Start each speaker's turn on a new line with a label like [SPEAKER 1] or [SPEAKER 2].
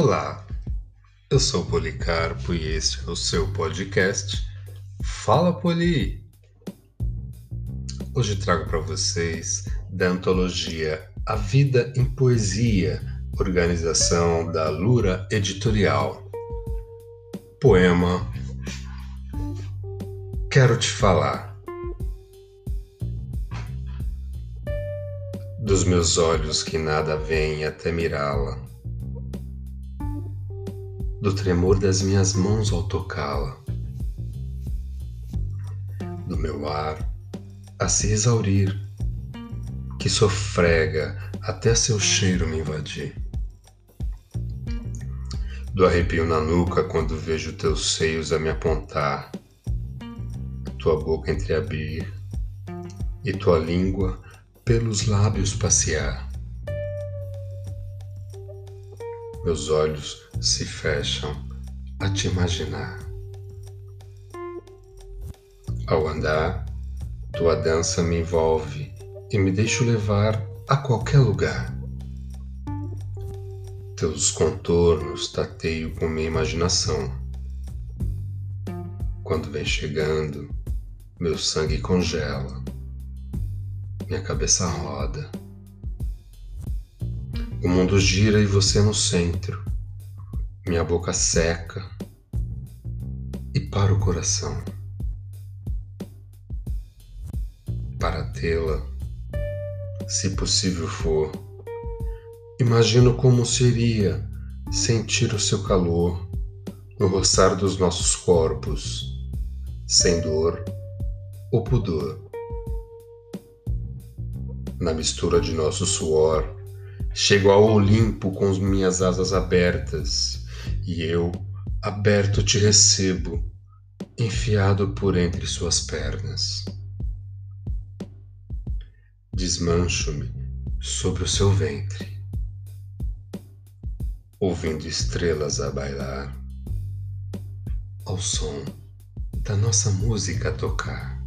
[SPEAKER 1] Olá, eu sou Policarpo e este é o seu podcast Fala Poli. Hoje trago para vocês da antologia A Vida em Poesia, organização da Lura Editorial. Poema Quero te falar. Dos meus olhos que nada vem até mirá-la do tremor das minhas mãos ao tocá-la, do meu ar a se exaurir, que sofrega até seu cheiro me invadir, do arrepio na nuca quando vejo teus seios a me apontar, tua boca entreabrir e tua língua pelos lábios passear meus olhos se fecham a te imaginar. Ao andar, tua dança me envolve e me deixo levar a qualquer lugar. Teus contornos tateio com minha imaginação. Quando vem chegando, meu sangue congela, minha cabeça roda o mundo gira e você no centro. Minha boca seca e para o coração. Para tê-la, se possível for, imagino como seria sentir o seu calor no roçar dos nossos corpos, sem dor ou pudor. Na mistura de nosso suor, Chego ao Olimpo com as minhas asas abertas, e eu, aberto, te recebo, enfiado por entre suas pernas. Desmancho-me sobre o seu ventre, ouvindo estrelas a bailar, ao som da nossa música tocar.